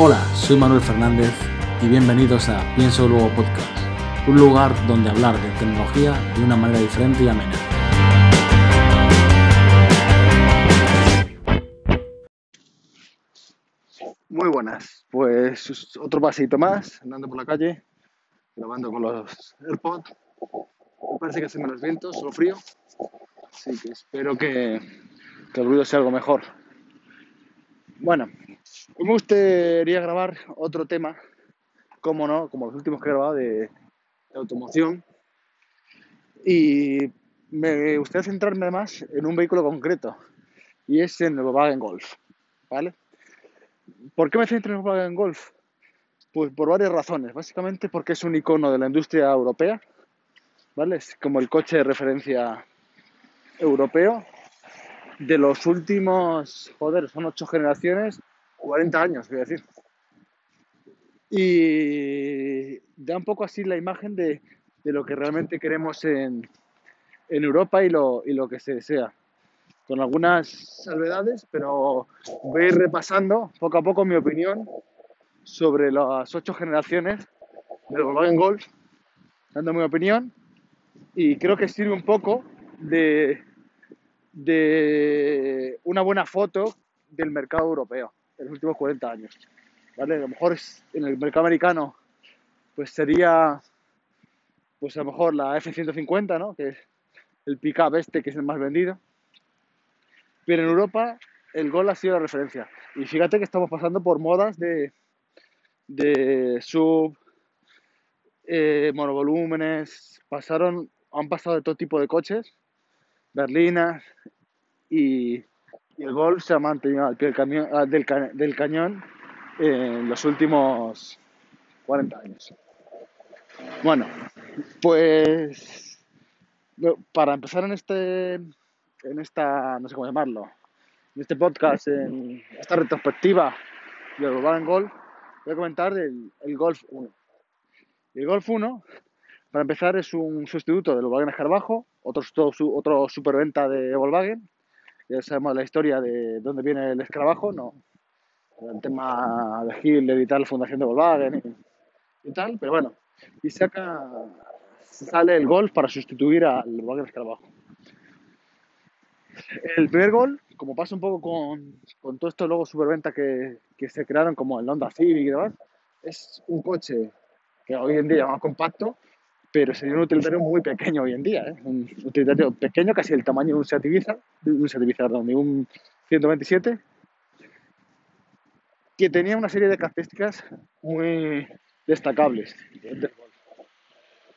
Hola, soy Manuel Fernández y bienvenidos a Pienso Luego Podcast, un lugar donde hablar de tecnología de una manera diferente y amena. Muy buenas, pues otro pasito más, andando por la calle, grabando con los AirPods. Parece que hace menos viento, solo frío, así que espero que el ruido sea algo mejor. Bueno, hoy me gustaría grabar otro tema, como no, como los últimos que he grabado de, automoción. Y me gustaría centrarme más en un vehículo concreto, y es en el Volkswagen Golf, ¿vale? ¿Por qué me centro en el Volkswagen Golf? Pues por varias razones. Básicamente porque es un icono de la industria europea, ¿vale? Es como el coche de referencia europeo de los últimos, joder, son ocho generaciones, 40 años, voy a decir. Y da un poco así la imagen de, de lo que realmente queremos en, en Europa y lo, y lo que se desea. Con algunas salvedades, pero voy a ir repasando poco a poco mi opinión sobre las ocho generaciones del Volkswagen Golf, dando mi opinión y creo que sirve un poco de, de una buena foto del mercado europeo en los últimos 40 años. ¿vale? A lo mejor en el mercado americano pues sería pues a lo mejor la F-150, ¿no? que es el pick-up este que es el más vendido. Pero en Europa el Gol ha sido la referencia. Y fíjate que estamos pasando por modas de, de sub, eh, monovolúmenes, pasaron, han pasado de todo tipo de coches, berlinas, y, y el Golf se ha mantenido al del, ah, del, ca- del cañón en los últimos 40 años. Bueno, pues para empezar en este, en esta, no sé cómo llamarlo, en este podcast, en esta retrospectiva del Volkswagen Golf, voy a comentar el, el Golf 1. Y el Golf 1, para empezar, es un sustituto del Volkswagen Escarabajo, otro, otro superventa de Volkswagen. Ya sabemos la historia de dónde viene el escarabajo, ¿no? El tema de de editar la fundación de Volkswagen y, y tal, pero bueno. Y saca, sale el Golf para sustituir al Volkswagen Escarabajo. El primer Golf, como pasa un poco con, con todos estos logos superventa que, que se crearon, como el Honda Civic y demás, es un coche que hoy en día es más compacto, pero sería un utilitario muy pequeño hoy en día, ¿eh? un utilitario pequeño, casi el tamaño de un Seat Ibiza, un Seat Ibiza, perdón, de un 127, que tenía una serie de características muy destacables.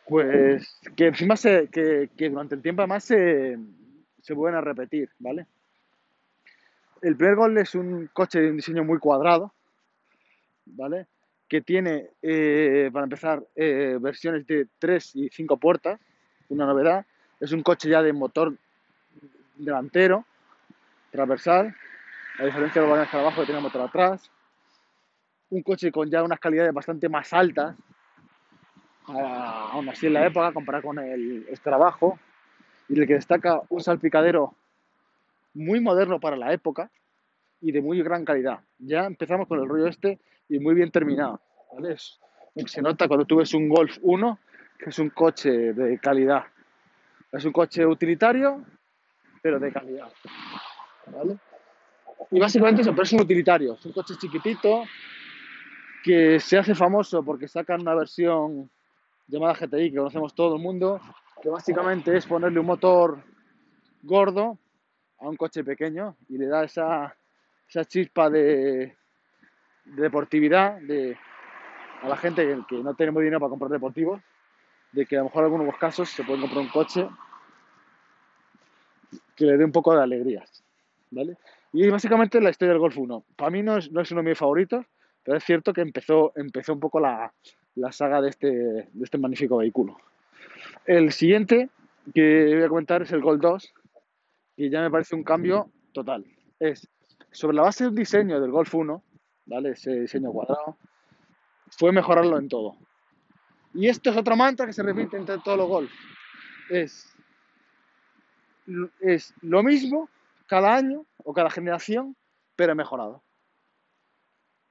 Pues que encima que durante el tiempo además se, se vuelven a repetir, ¿vale? El primer Gol es un coche de un diseño muy cuadrado, ¿vale? Que tiene, eh, para empezar, eh, versiones de 3 y 5 puertas, una novedad. Es un coche ya de motor delantero, transversal, a diferencia del Volkswagen Escarabajo que tiene motor atrás. Un coche con ya unas calidades bastante más altas, aún así en la época, comparado con el Escarabajo, y el que destaca un salpicadero muy moderno para la época y de muy gran calidad. Ya empezamos con el rollo este y muy bien terminado. ¿vale? Se nota cuando tú ves un Golf 1 que es un coche de calidad. Es un coche utilitario, pero de calidad. ¿vale? Y básicamente eso, pero es un utilitario. Es un coche chiquitito que se hace famoso porque sacan una versión llamada GTI que conocemos todo el mundo, que básicamente es ponerle un motor gordo a un coche pequeño y le da esa, esa chispa de, de deportividad de, a la gente que, que no tenemos dinero para comprar deportivos, de que a lo mejor en algunos casos se pueden comprar un coche que le dé un poco de alegría. ¿vale? Y básicamente la historia del Golf 1. Para mí no es, no es uno de mis favoritos, pero es cierto que empezó, empezó un poco la, la saga de este, de este magnífico vehículo. El siguiente que voy a comentar es el Golf 2, y ya me parece un cambio total. Es sobre la base de un diseño del Golf 1, ¿vale? Ese diseño cuadrado, fue mejorarlo en todo. Y esto es otra mantra que se repite entre todos los Golf. Es, es lo mismo cada año o cada generación, pero mejorado.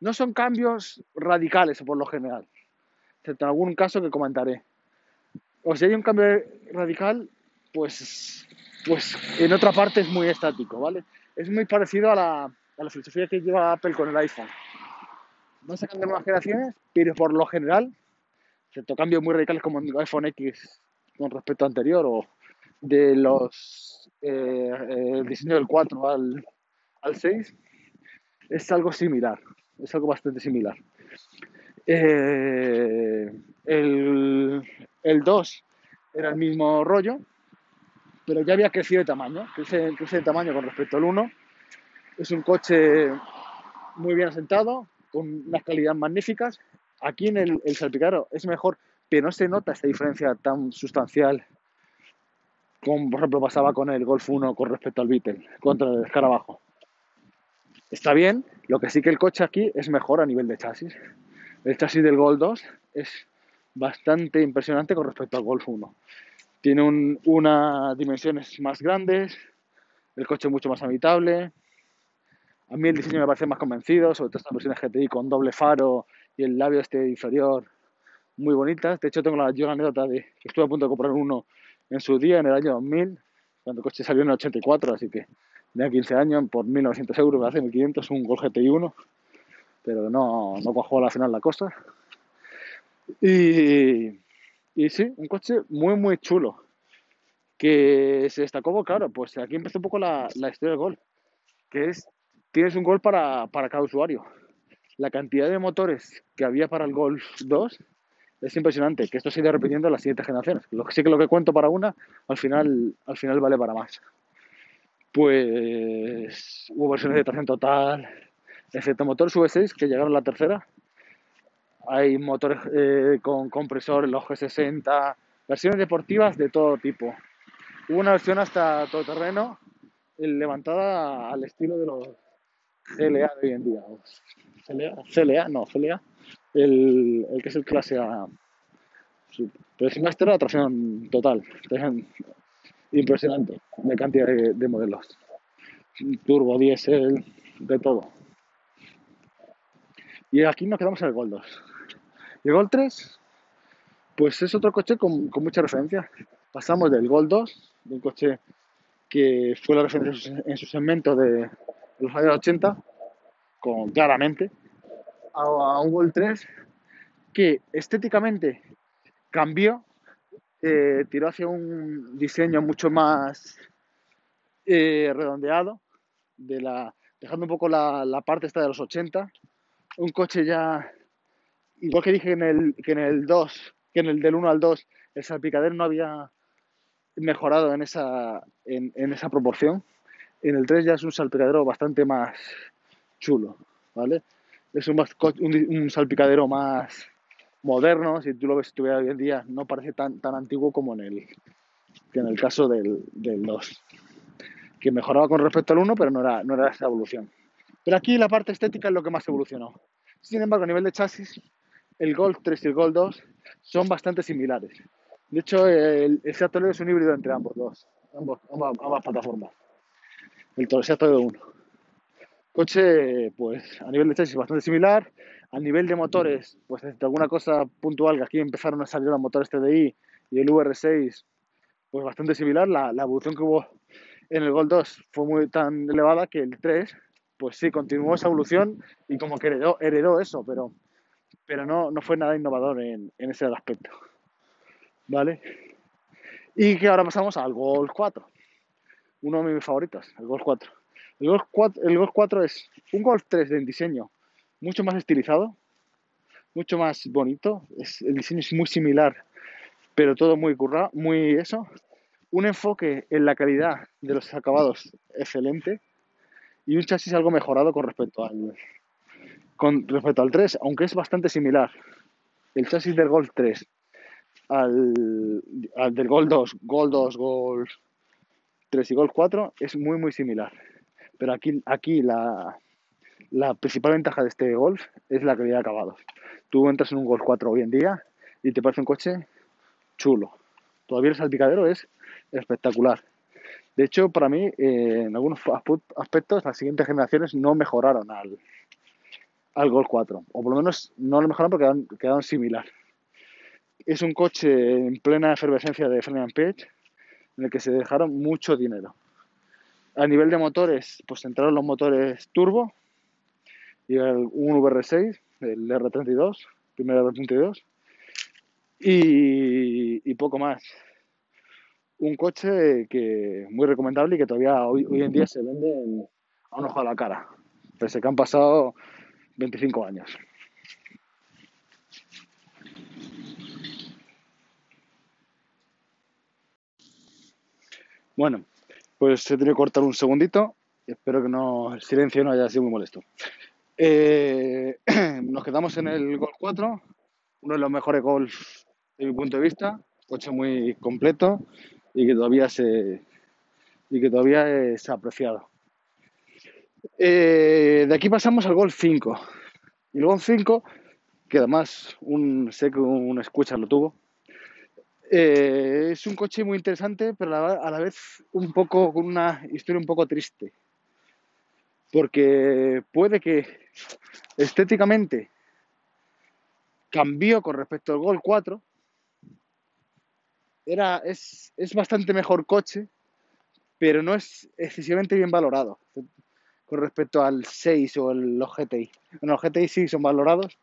No son cambios radicales por lo general, excepto en algún caso que comentaré. O si hay un cambio radical, pues, pues en otra parte es muy estático, ¿vale? Es muy parecido a la, a la filosofía que lleva Apple con el iPhone. No sacan de nuevas generaciones, pero por lo general, excepto cambios muy radicales como el iPhone X con respecto al anterior o de los eh, el diseño del 4 al, al 6, es algo similar, es algo bastante similar. Eh, el, el 2 era el mismo rollo, pero ya había crecido de tamaño, crece, crece de tamaño con respecto al 1. Es un coche muy bien asentado, con unas calidades magníficas. Aquí en el, el salpicadero es mejor, pero no se nota esta diferencia tan sustancial como por ejemplo pasaba con el Golf 1 con respecto al Beetle, contra el escarabajo. Está bien, lo que sí que el coche aquí es mejor a nivel de chasis. El chasis del Golf 2 es bastante impresionante con respecto al Golf 1. Tiene un, unas dimensiones más grandes, el coche mucho más habitable. A mí el diseño me parece más convencido, sobre todo estas versiones GTI con doble faro y el labio este inferior muy bonitas. De hecho, tengo la, yo la anécdota de que estuve a punto de comprar uno en su día, en el año 2000, cuando el coche salió en el 84, así que tenía 15 años, por 1.900 euros, me hace 1.500, un Golf GTI 1, pero no, no cuajó a la final la cosa. Y, y sí, un coche muy, muy chulo, que se destacó, claro, pues aquí empezó un poco la, la historia del Golf, que es, tienes un Golf para, para cada usuario. La cantidad de motores que había para el Golf 2 es impresionante que esto se irá repitiendo en las siguientes generaciones. Lo que sí que lo que cuento para una, al final, al final vale para más. Pues hubo versiones de tracción total, excepto motores V6 que llegaron a la tercera. Hay motores eh, con compresor, los G60, versiones deportivas de todo tipo. Hubo una versión hasta todoterreno levantada al estilo de los CLA de hoy en día. CLA, CLA no, CLA el, que es el clase A. Pero sin Master tracción total, tracción impresionante de cantidad de, de modelos. Turbo, diésel, de todo. Y aquí nos quedamos en el Gol 2. Y el Gol 3, pues es otro coche con, con mucha referencia. Pasamos del Gol 2, de un coche que fue la referencia en su segmento de los años 80, con, claramente, a, un Gol 3 que estéticamente cambió, eh, tiró hacia un diseño mucho más eh, redondeado, dejando un poco la, la, parte esta de los 80. Un coche ya, igual que dije en el, que en el 2, que en el del 1 al 2, el salpicadero no había mejorado en esa, en, en esa proporción. En el 3 ya es un salpicadero bastante más chulo, ¿vale? Es un, un, un salpicadero más, moderno, si tú lo ves si hoy en día, no parece tan, tan antiguo como en el, que en el caso del, del 2, que mejoraba con respecto al 1, pero no era, no era esa evolución. Pero aquí la parte estética es lo que más evolucionó. Sin embargo, a nivel de chasis, el Golf 3 y el Golf 2 son bastante similares. De hecho, el, el es un híbrido entre ambos dos, ambas, plataformas. El Seat Toledo 1. Coche, pues a nivel de chasis bastante similar, a nivel de motores, pues de alguna cosa puntual que aquí empezaron a salir los motores TDI y el VR6, pues bastante similar. La, evolución que hubo en el Gol 2 fue muy tan elevada que el 3, pues sí, continuó esa evolución y como que heredó eso, pero, pero no, no fue nada innovador en, en ese aspecto. ¿Vale? Y que ahora pasamos al Golf 4, uno de mis favoritos, el Golf 4. El Golf 4, el Golf 4 es un Golf 3 en diseño mucho más estilizado, mucho más bonito. El diseño es muy similar, pero todo muy currado, muy eso. Un enfoque en la calidad de los acabados excelente y un chasis algo mejorado con respecto al con respecto al 3, aunque es bastante similar. El chasis del Golf 3 al, del Golf 2, Golf 2, Golf 3 y Golf 4 es muy muy similar. Pero aquí, aquí la, la principal ventaja de este Golf es la calidad de acabados. Tú entras en un Golf 4 hoy en día y te parece un coche chulo. Todavía el salpicadero es espectacular. De hecho, para mí, eh, en algunos aspectos, las siguientes generaciones no mejoraron al, al Golf 4, o por lo menos no lo mejoraron porque quedaron, quedaron similar. Es un coche en plena efervescencia de Ferdinand Page, en el que se dejaron mucho dinero. A nivel de motores, pues entraron los motores turbo y el, un VR6, el R32, primero R32, y, y poco más. Un coche que muy recomendable y que todavía hoy, en día se vende en- a un ojo a la cara, pese que han pasado 25 años. Bueno, pues he tenido que cortar un segundito. Espero que no, el silencio no haya sido muy molesto. Eh, nos quedamos en el Golf 4, uno de los mejores Golf de mi punto de vista, coche muy completo y que todavía se y que todavía es apreciado. Eh, de aquí pasamos al Golf 5. Y el Golf 5, que además un, sé que un escucha lo tuvo, eh, es un coche muy interesante, pero a la, a la vez un poco con una historia un poco triste. Porque puede que estéticamente cambió con respecto al Gol 4. Era, es, es bastante mejor coche, pero no es excesivamente bien valorado con respecto al 6 o el- los GTI. Bueno, los GTI sí son valorados,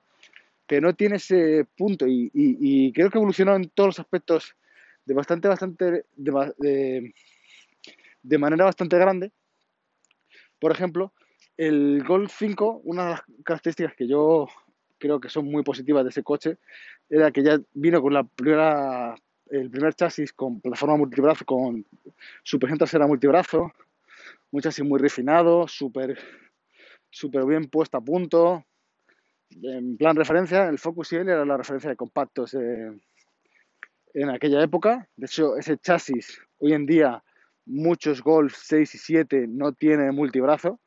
pero no tiene ese punto y, y- creo que evolucionó en todos los aspectos de bastante, bastante, de, ba- de- de manera bastante grande. Por ejemplo, el Golf 5, una de las características que yo creo que son muy positivas de ese coche, era que ya vino con la primera, el primer chasis con plataforma multibrazo, con suspensión trasera multibrazo, un chasis muy refinado, súper bien puesto a punto. En plan referencia, el Focus IL era la referencia de compactos en aquella época. De hecho, ese chasis, hoy en día, muchos Golf 6 y 7 no tienen multibrazo.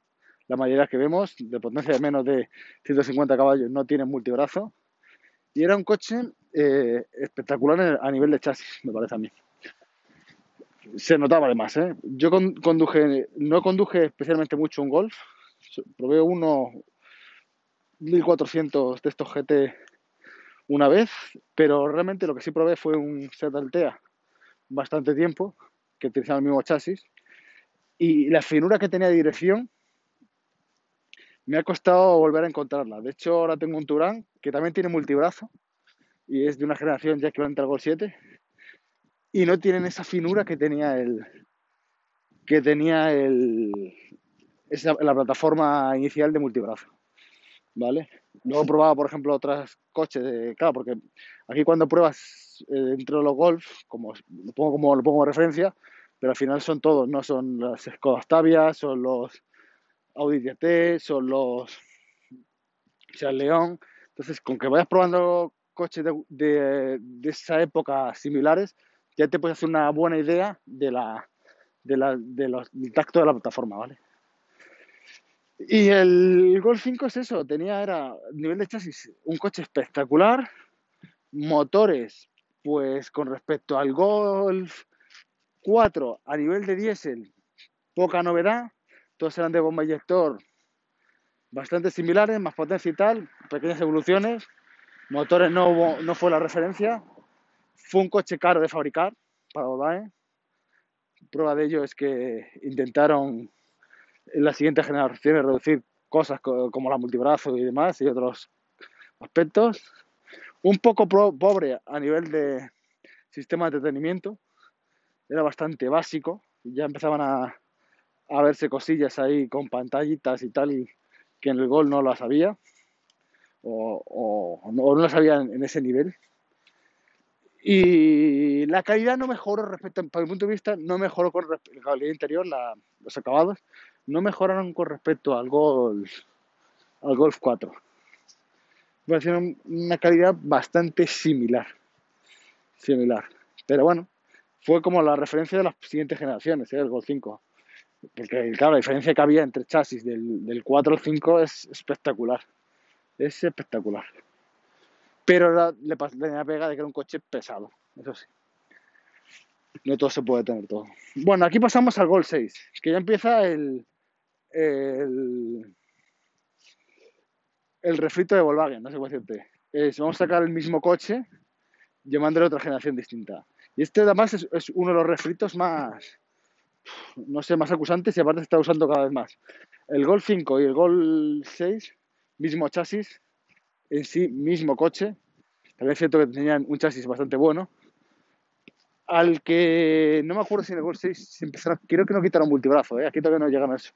La mayoría que vemos, de potencia de menos de 150 caballos, no tienen multibrazo. Y era un coche eh, espectacular a nivel de chasis, me parece a mí. Se notaba además, ¿eh? Yo con- conduje, no conduje especialmente mucho un Golf, probé uno 1400 de estos GT una vez, pero realmente lo que sí probé fue un Seat Altea bastante tiempo, que utilizaba el mismo chasis, y la finura que tenía de dirección me ha costado volver a encontrarla. De hecho, ahora tengo un Turán que también tiene multibrazo y es de una generación ya equivalente al Gol 7 y no tienen esa finura que tenía el que tenía el esa, la plataforma inicial de multibrazo. ¿Vale? Luego he probado, por ejemplo, otros coches, de, claro, porque aquí cuando pruebas eh, dentro de los Golf, como lo pongo como lo pongo de referencia, pero al final son todos, no son las Skoda Octavia, son los Audi TT, son los Seat León. Entonces, con que vayas probando coches de, de, de esa época similares, ya te puedes hacer una buena idea de la, del tacto de la plataforma, ¿vale? Y el Golf 5 es eso, tenía, era nivel de chasis, un coche espectacular, motores, pues con respecto al Golf 4 a nivel de diésel, poca novedad, todos eran de bomba inyector bastante similares, más potencia y tal, pequeñas evoluciones, motores no, hubo- no fue la referencia, fue un coche caro de fabricar para Odae, prueba de ello es que intentaron en las siguientes generaciones reducir cosas co- como la multibrazo y demás y otros aspectos. Un poco pobre a nivel de sistema de entretenimiento, era bastante básico, ya empezaban a, a verse cosillas ahí con pantallitas y tal, y que en el gol no las había, o, no, las había en ese nivel. Y la calidad no mejoró respecto, para mi punto de vista, no mejoró con respecto la calidad interior, los acabados, no mejoraron con respecto al Golf, al Golf 4. Me una calidad bastante similar. Similar. Pero bueno, fue como la referencia de las siguientes generaciones, ¿eh? el Golf 5. Porque, la diferencia que había entre chasis del, del 4 al 5 es espectacular. Es espectacular. Pero le tenía pega de que era un coche pesado, eso sí. No todo se puede tener todo. Bueno, aquí pasamos al Gol 6, que ya empieza el, el, el refrito de Volkswagen, no sé cómo decirte. Es, vamos a sacar el mismo coche llamándole otra generación distinta. Y este además es, es uno de los refritos más, no sé, más acusantes y aparte se está usando cada vez más. El Gol 5 y el Gol 6, mismo chasis, en sí, mismo coche. También es cierto que tenían un chasis bastante bueno. Al que no me acuerdo si en el Gol 6 se empezaron, creo que no quitaron multibrazo, ¿eh? aquí todavía no llegan a eso.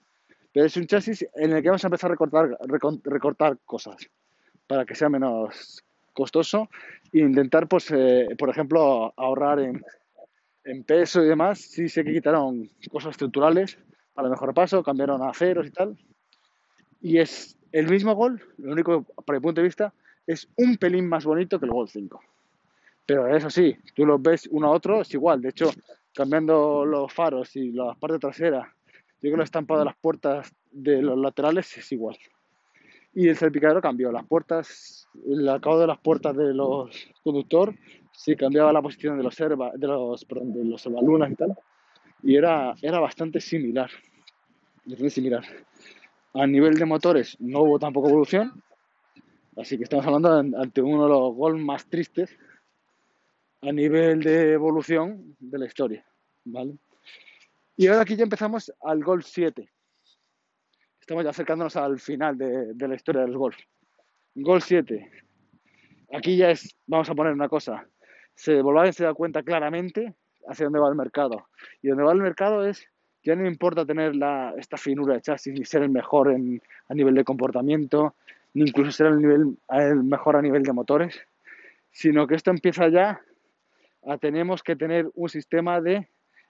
Pero es un chasis en el que vamos a empezar a recortar, recortar cosas para que sea menos costoso e intentar, pues, eh, por ejemplo, ahorrar en, en, peso y demás. Sí sé que quitaron cosas estructurales para mejor paso, cambiaron a aceros y tal. Y es el mismo gol, lo único, para mi punto de vista, es un pelín más bonito que el gol 5. Pero eso sí, tú los ves uno a otro, es igual. De hecho, cambiando los faros y la parte trasera, yo creo que el estampado de las puertas de los laterales es igual y el salpicadero cambió. Las puertas, el acabado de las puertas de los conductor sí cambiaba la posición de los serva, de los, perdón, de los y tal. Y era, era bastante similar. Bastante similar. A nivel de motores no hubo tampoco evolución. Así que estamos hablando ante uno de los gol más tristes a nivel de evolución de la historia. ¿vale? Y ahora aquí ya empezamos al gol 7 estamos ya acercándonos al final de, la historia del golf. Gol 7. Aquí ya es, vamos a poner una cosa, se Volkswagen se da cuenta claramente hacia dónde va el mercado. Y dónde va el mercado es, ya no importa tener la, esta finura de chasis, ni ser el mejor en, a nivel de comportamiento, ni incluso ser el, nivel, el mejor a nivel de motores, sino que esto empieza ya a tenemos que tener un sistema de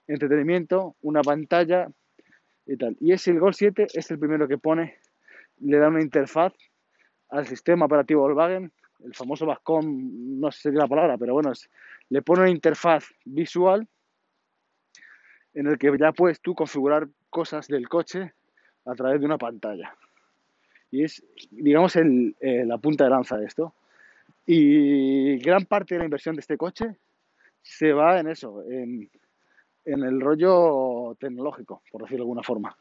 entretenimiento, una pantalla, y tal. Y ese el Gol 7 es el primero que pone, le da una interfaz al sistema operativo Volkswagen, el famoso Vascom, no sé si es la palabra, pero bueno, le pone una interfaz visual en el que ya puedes tú configurar cosas del coche a través de una pantalla. Y es, digamos, el, eh, la punta de lanza de esto. Y gran parte de la inversión de este coche se va en eso, en el rollo tecnológico, por decirlo de alguna forma.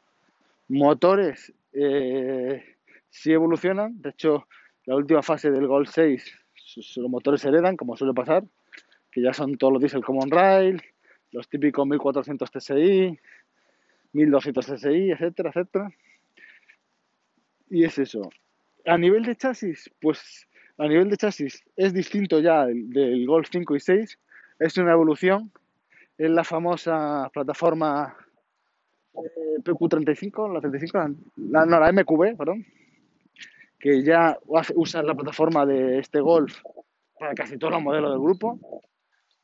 Motores eh, sí evolucionan, de hecho, la última fase del Gol 6, los motores se heredan, como suele pasar, que ya son todos los diesel Common Rail, los típicos 1400 TSI, 1200 TSI, etcétera, etcétera. Y es eso. A nivel de chasis, pues a nivel de chasis es distinto ya del, Golf 5 y 6, es una evolución es la famosa plataforma eh, PQ35, la 35, la, no, la MQB, perdón, que ya usa la plataforma de este Golf para casi todos los modelos del grupo.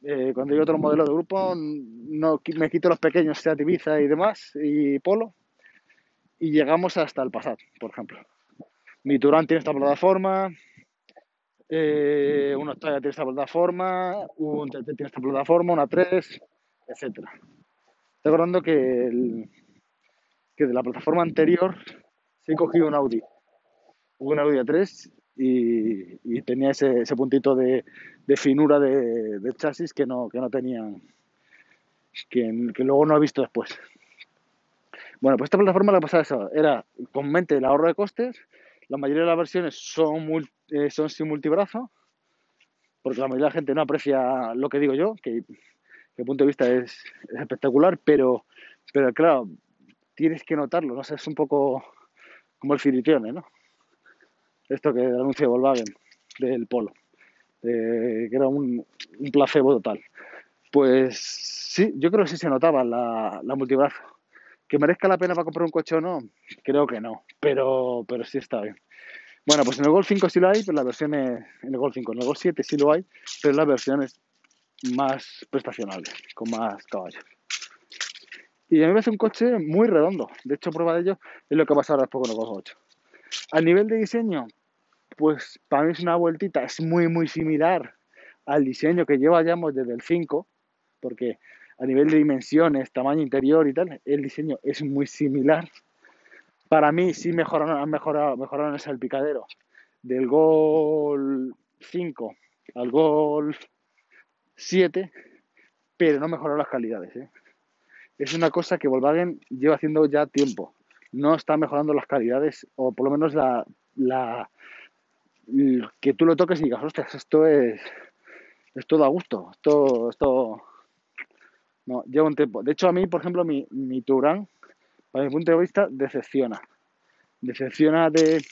Eh, cuando hay otro modelo de grupo, no, me quito los pequeños Seat Ibiza y demás, y Polo, y llegamos hasta el Passat, por ejemplo. Mi Turán tiene esta plataforma, eh, una Octavia tiene esta plataforma, un TT tiene esta plataforma, una 3, etcétera. Estoy acordando que, que de la plataforma anterior se he cogido un Audi, un Audi A3 y, tenía ese, puntito de, finura de, chasis que no, que no tenían, que, luego no he visto después. Bueno, pues esta plataforma la pasaba eso, era mente el ahorro de costes, la mayoría de las versiones son, eh, son sin multibrazo, porque la mayoría de la gente no aprecia lo que digo yo, que mi punto de vista es, espectacular, pero, pero claro, tienes que notarlo, ¿no? es un poco como el Filitione, ¿no? Esto que el anuncio de Volkswagen, del Polo, que era un, placebo total. Pues sí, yo creo que sí se notaba la, la multibrazo. ¿Que merezca la pena para comprar un coche o no? Creo que no, pero, pero sí está bien. Bueno, pues en el Golf 5 sí lo hay, pero la versión es, en el Golf 5, en el Golf 7 sí lo hay, pero las versiones más prestacionales, con más caballos. Y a mí me parece un coche muy redondo. De hecho, prueba de ello es lo que pasa ahora después con el Golf 8. A nivel de diseño, pues para mí es una vueltita, es muy, muy similar al diseño que lleva desde el 5, porque a nivel de dimensiones, tamaño interior y tal, el diseño es muy similar. Para mí sí mejoraron, han mejorado, mejoraron el salpicadero del Gol 5 al Gol 7, pero no mejoró las calidades. ¿eh? Es una cosa que Volkswagen lleva haciendo ya tiempo. No está mejorando las calidades, o por lo menos la, que tú lo toques y digas, ostras, esto es, esto da gusto, esto, esto, no, lleva un tiempo. De hecho, a mí, por ejemplo, mi, mi Turán, para mi punto de vista, decepciona. Decepciona de,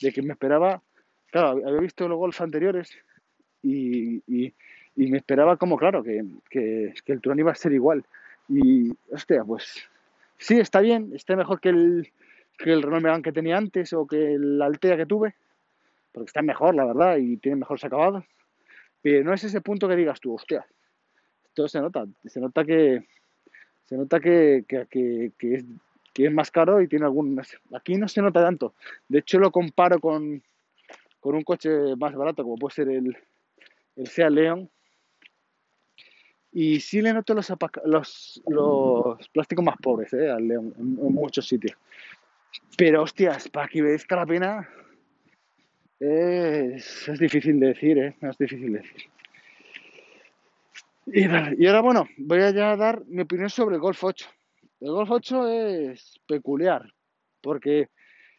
de que me esperaba, claro, había visto los golf anteriores y, y, me esperaba como, claro, que, que, el Turán iba a ser igual. Y, hostia, pues sí, está bien, está mejor que el, que el Renault Megane que tenía antes o que el Altea que tuve, porque está mejor, la verdad, y tiene mejores acabados. Pero no es ese punto que digas tú, hostia, esto se nota, se nota que se nota que, que, que, es, que es más caro y tiene algunas. Aquí no se nota tanto. De hecho, lo comparo con, con un coche más barato, como puede ser el, el Seat León. Y sí le noto los, los, los plásticos más pobres ¿eh? al León en, en, muchos sitios. Pero hostias, para que merezca la pena, es, difícil de decir, ¿eh? Es difícil de decir. Y, y, ahora, bueno, voy a ya dar mi opinión sobre el Golf 8. El Golf 8 es peculiar, porque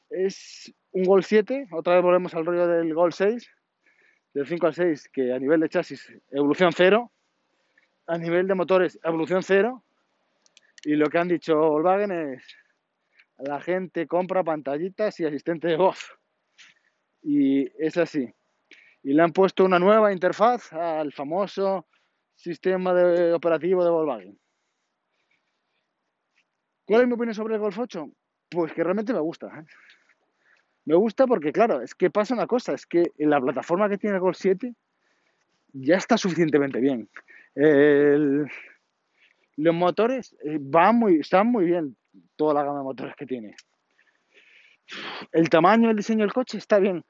es un Golf 7, otra vez volvemos al rollo del Golf 6, del 5 al 6, que a nivel de chasis, evolución cero, a nivel de motores, evolución cero, y lo que han dicho Volkswagen es, la gente compra pantallitas y asistente de voz. Y es así. Y le han puesto una nueva interfaz al famoso sistema de operativo de Volkswagen. ¿Cuál es mi opinión sobre el Golf 8? Pues que realmente me gusta. ¿eh? Me gusta porque, claro, es que pasa una cosa, es que en la plataforma que tiene el Golf 7 ya está suficientemente bien. Los motores eh, van muy, están muy bien, toda la gama de motores que tiene. El tamaño, el diseño del coche está bien.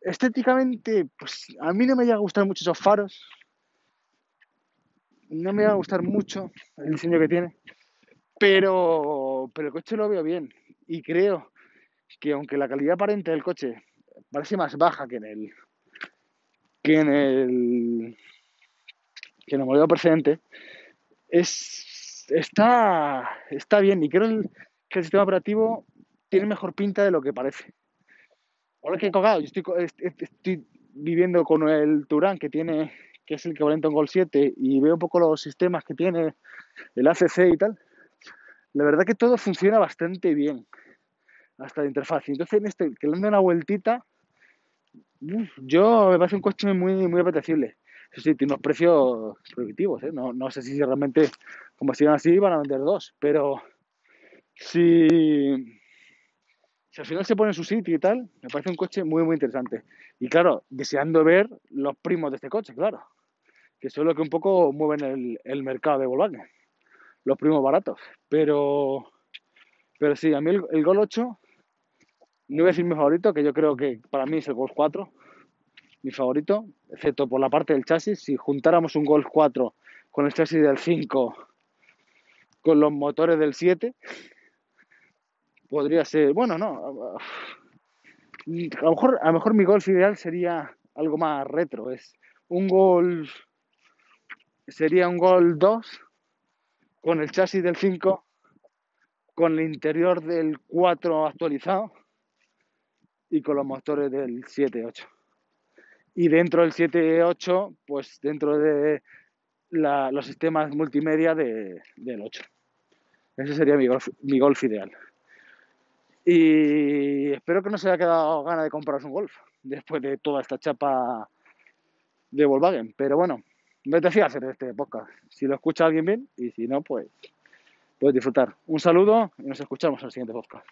Estéticamente, pues a mí no me llega a gustar mucho esos faros. No me va a gustar mucho el diseño que tiene. Pero, pero el coche lo veo bien. Y creo que aunque la calidad aparente del coche parece más baja que en el que en el que en el modelo precedente, es, está, está bien y creo que el sistema operativo tiene mejor pinta de lo que parece. Ahora que he estoy, estoy viviendo con el Turán que tiene que es el equivalente a un Gol 7 y veo un poco los sistemas que tiene el ACC y tal, la verdad que todo funciona bastante bien hasta la interfaz. Entonces, en este, que le ande una vueltita, yo me parece un coche muy, muy apetecible. Eso sí, tiene unos precios prohibitivos. ¿eh? No, no sé si realmente, como sigan así, van a vender dos. Pero si, si al final se pone en su sitio y tal, me parece un coche muy, muy interesante. Y claro, deseando ver los primos de este coche, claro. Que son los que un poco mueven el, el mercado de Volkswagen. Los primos baratos. Pero, pero sí, a mí el, el Gol 8, no voy a decir mi favorito, que yo creo que para mí es el Golf 4 mi favorito, excepto por la parte del chasis. Si juntáramos un Golf 4 con el chasis del 5, con los motores del 7, podría ser, bueno, no, a lo mejor, a lo mejor mi Golf ideal sería algo más retro, es un Golf, sería un Golf 2 con el chasis del 5, con el interior del 4 actualizado y con los motores del 7-8. Y dentro del 7.8, pues dentro de la, los sistemas multimedia de, del 8. Ese sería mi golf, mi golf ideal. Y espero que no se haya quedado gana de compraros un golf después de toda esta chapa de Volkswagen. Pero bueno, me decía hacer este podcast. Si lo escucha alguien bien y si no, pues puedes disfrutar. Un saludo y nos escuchamos en el siguiente podcast.